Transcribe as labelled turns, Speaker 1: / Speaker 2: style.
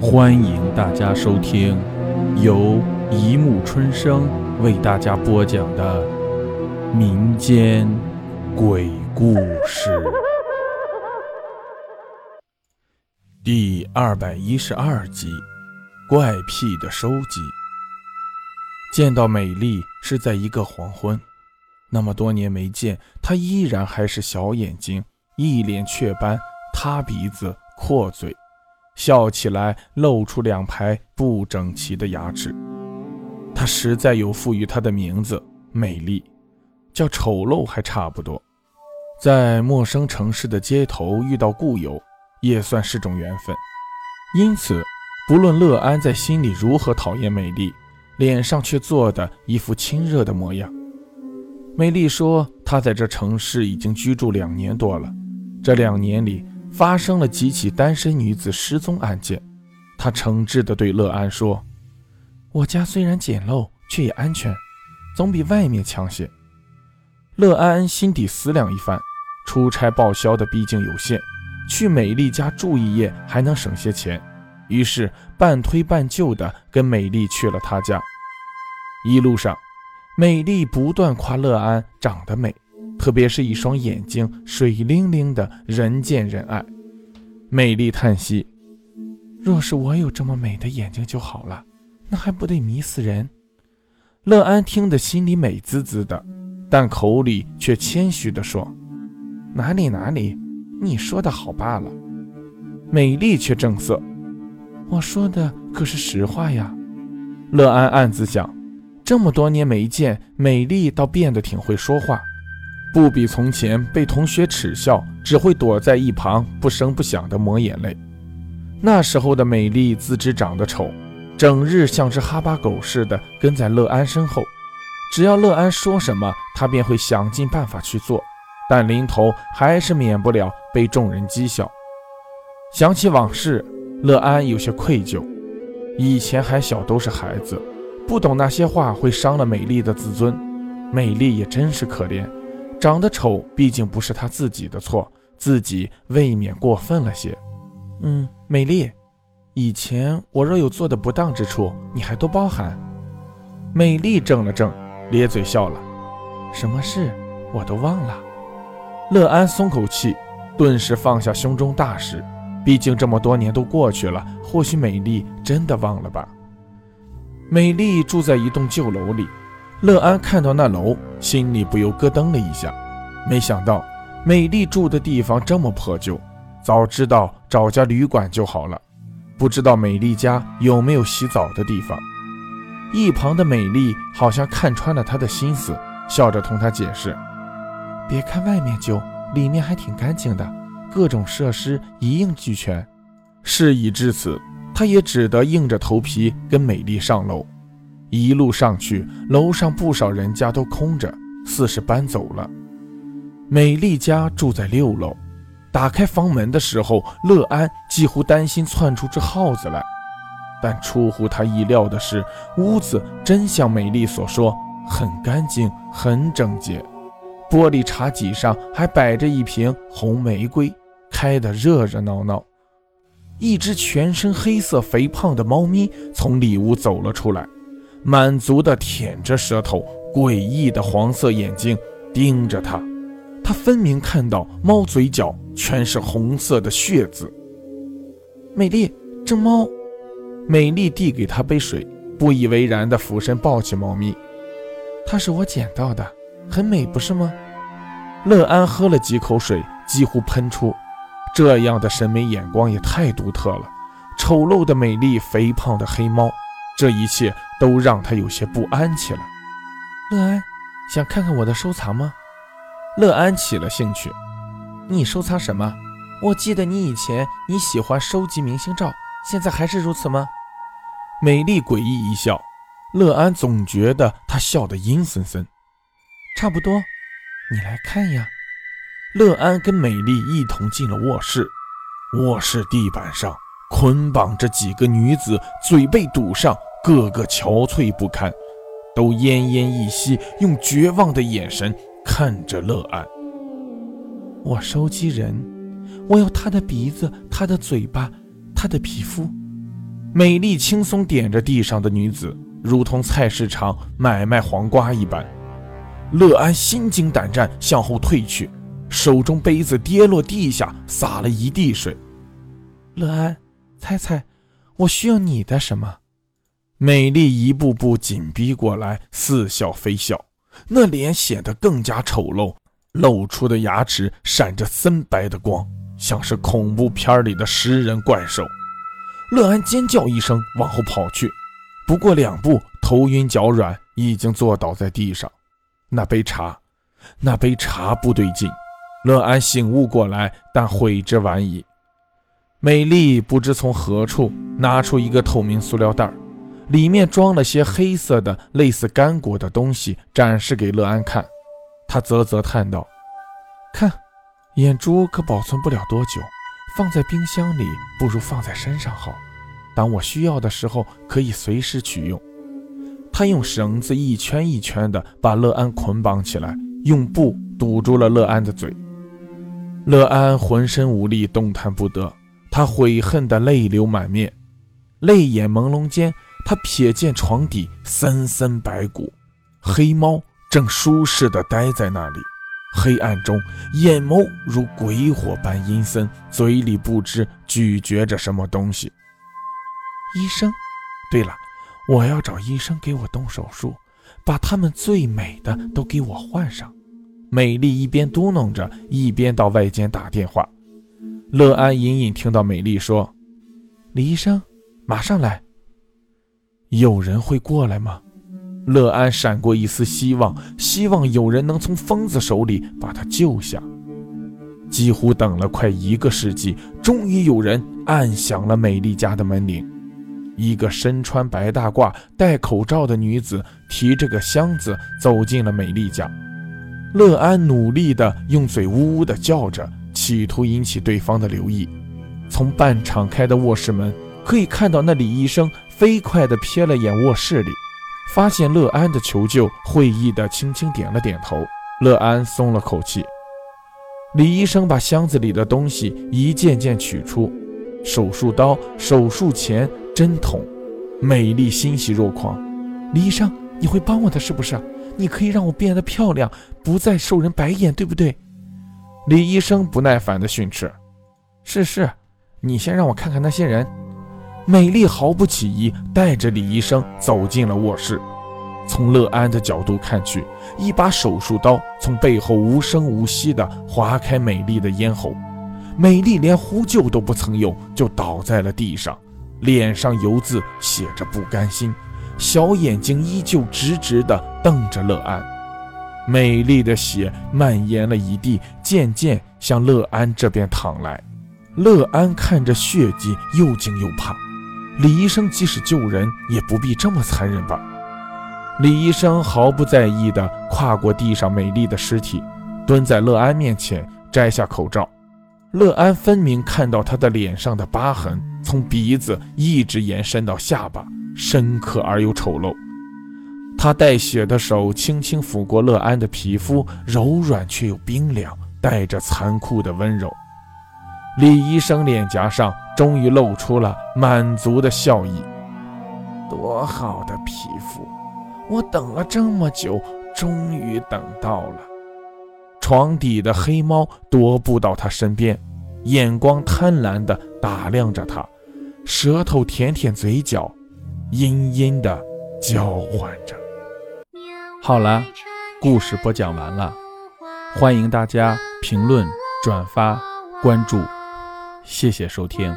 Speaker 1: 欢迎大家收听由一木春生为大家播讲的民间鬼故事第二百一十二集《怪癖的收集》。见到美丽是在一个黄昏，那么多年没见，她依然还是小眼睛，一脸雀斑，塌鼻子，阔嘴。笑起来露出两排不整齐的牙齿，他实在有赋予她的名字美丽，叫丑陋还差不多。在陌生城市的街头遇到故友，也算是种缘分。因此，不论乐安在心里如何讨厌美丽，脸上却做的一副亲热的模样。美丽说，她在这城市已经居住两年多了，这两年里。发生了几起单身女子失踪案件，他诚挚地对乐安说：“我家虽然简陋，却也安全，总比外面强些。”乐安心底思量一番，出差报销的毕竟有限，去美丽家住一夜还能省些钱，于是半推半就地跟美丽去了她家。一路上，美丽不断夸乐安长得美。特别是一双眼睛水灵灵的，人见人爱。美丽叹息：“若是我有这么美的眼睛就好了，那还不得迷死人？”乐安听得心里美滋滋的，但口里却谦虚地说：“哪里哪里，你说的好罢了。”美丽却正色：“我说的可是实话呀。”乐安暗自想：这么多年没见，美丽倒变得挺会说话。不比从前被同学耻笑，只会躲在一旁不声不响地抹眼泪。那时候的美丽自知长得丑，整日像只哈巴狗似的跟在乐安身后，只要乐安说什么，她便会想尽办法去做，但临头还是免不了被众人讥笑。想起往事，乐安有些愧疚。以前还小，都是孩子，不懂那些话会伤了美丽的自尊。美丽也真是可怜。长得丑，毕竟不是他自己的错，自己未免过分了些。嗯，美丽，以前我若有做的不当之处，你还多包涵。美丽怔了怔，咧嘴笑了。什么事？我都忘了。乐安松口气，顿时放下胸中大事。毕竟这么多年都过去了，或许美丽真的忘了吧。美丽住在一栋旧楼里。乐安看到那楼，心里不由咯噔了一下。没想到美丽住的地方这么破旧，早知道找家旅馆就好了。不知道美丽家有没有洗澡的地方？一旁的美丽好像看穿了他的心思，笑着同他解释：“别看外面旧，里面还挺干净的，各种设施一应俱全。”事已至此，他也只得硬着头皮跟美丽上楼。一路上去，楼上不少人家都空着，似是搬走了。美丽家住在六楼，打开房门的时候，乐安几乎担心窜出只耗子来。但出乎他意料的是，屋子真像美丽所说，很干净，很整洁。玻璃茶几上还摆着一瓶红玫瑰，开得热热闹闹。一只全身黑色、肥胖的猫咪从里屋走了出来。满足地舔着舌头，诡异的黄色眼睛盯着他。他分明看到猫嘴角全是红色的血渍。美丽，这猫……美丽递给他杯水，不以为然地俯身抱起猫咪。它是我捡到的，很美，不是吗？乐安喝了几口水，几乎喷出。这样的审美眼光也太独特了。丑陋的美丽，肥胖的黑猫。这一切都让他有些不安起来。乐安，想看看我的收藏吗？乐安起了兴趣。你收藏什么？我记得你以前你喜欢收集明星照，现在还是如此吗？美丽诡异一笑。乐安总觉得她笑得阴森森。差不多，你来看呀。乐安跟美丽一同进了卧室。卧室地板上捆绑着几个女子，嘴被堵上。个个憔悴不堪，都奄奄一息，用绝望的眼神看着乐安。我收集人，我要他的鼻子，他的嘴巴，他的皮肤。美丽轻松点着地上的女子，如同菜市场买卖黄瓜一般。乐安心惊胆战，向后退去，手中杯子跌落地下，洒了一地水。
Speaker 2: 乐安，猜猜，我需要你的什么？
Speaker 1: 美丽一步步紧逼过来，似笑非笑，那脸显得更加丑陋，露出的牙齿闪着森白的光，像是恐怖片里的食人怪兽。乐安尖叫一声，往后跑去，不过两步，头晕脚软，已经坐倒在地上。那杯茶，那杯茶不对劲。乐安醒悟过来，但悔之晚矣。美丽不知从何处拿出一个透明塑料袋，里面装了些黑色的、类似干果的东西，展示给乐安看。他啧啧叹道：“
Speaker 2: 看，眼珠可保存不了多久。”放在冰箱里不如放在身上好，当我需要的时候可以随时取用。他用绳子一圈一圈地把乐安捆绑起来，用布堵住了乐安的嘴。
Speaker 1: 乐安浑身无力，动弹不得，他悔恨的泪流满面。泪眼朦胧间，他瞥见床底森森白骨，黑猫正舒适地待在那里。黑暗中，眼眸如鬼火般阴森，嘴里不知咀嚼着什么东西。
Speaker 2: 医生，对了，我要找医生给我动手术，把他们最美的都给我换上。
Speaker 1: 美丽一边嘟囔着，一边到外间打电话。乐安隐隐听到美丽说：“
Speaker 2: 李医生，马上来。”
Speaker 1: 有人会过来吗？乐安闪过一丝希望，希望有人能从疯子手里把他救下。几乎等了快一个世纪，终于有人按响了美丽家的门铃。一个身穿白大褂、戴口罩的女子提着个箱子走进了美丽家。乐安努力地用嘴呜呜地叫着，企图引起对方的留意。从半敞开的卧室门可以看到，那李医生飞快地瞥了眼卧室里。发现乐安的求救，会意的轻轻点了点头。乐安松了口气。李医生把箱子里的东西一件件取出：手术刀、手术钳、针筒。美丽欣喜若狂。
Speaker 2: 李医生，你会帮我的，是不是？你可以让我变得漂亮，不再受人白眼，对不对？
Speaker 1: 李医生不耐烦地训斥：“
Speaker 2: 是是，你先让我看看那些人。”
Speaker 1: 美丽毫不起疑，带着李医生走进了卧室。从乐安的角度看去，一把手术刀从背后无声无息地划开美丽的咽喉。美丽连呼救都不曾有，就倒在了地上，脸上油渍写着不甘心，小眼睛依旧直直地瞪着乐安。美丽的血蔓延了一地，渐渐向乐安这边淌来。乐安看着血迹，又惊又怕。李医生即使救人，也不必这么残忍吧？李医生毫不在意地跨过地上美丽的尸体，蹲在乐安面前，摘下口罩。乐安分明看到他的脸上的疤痕，从鼻子一直延伸到下巴，深刻而又丑陋。他带血的手轻轻抚过乐安的皮肤，柔软却又冰凉，带着残酷的温柔。李医生脸颊上终于露出了满足的笑意。
Speaker 2: 多好的皮肤！我等了这么久，终于等到了。
Speaker 1: 床底的黑猫踱步到他身边，眼光贪婪地打量着他，舌头舔舔嘴角，阴阴地叫唤着。好了，故事播讲完了，欢迎大家评论、转发、关注。谢谢收听。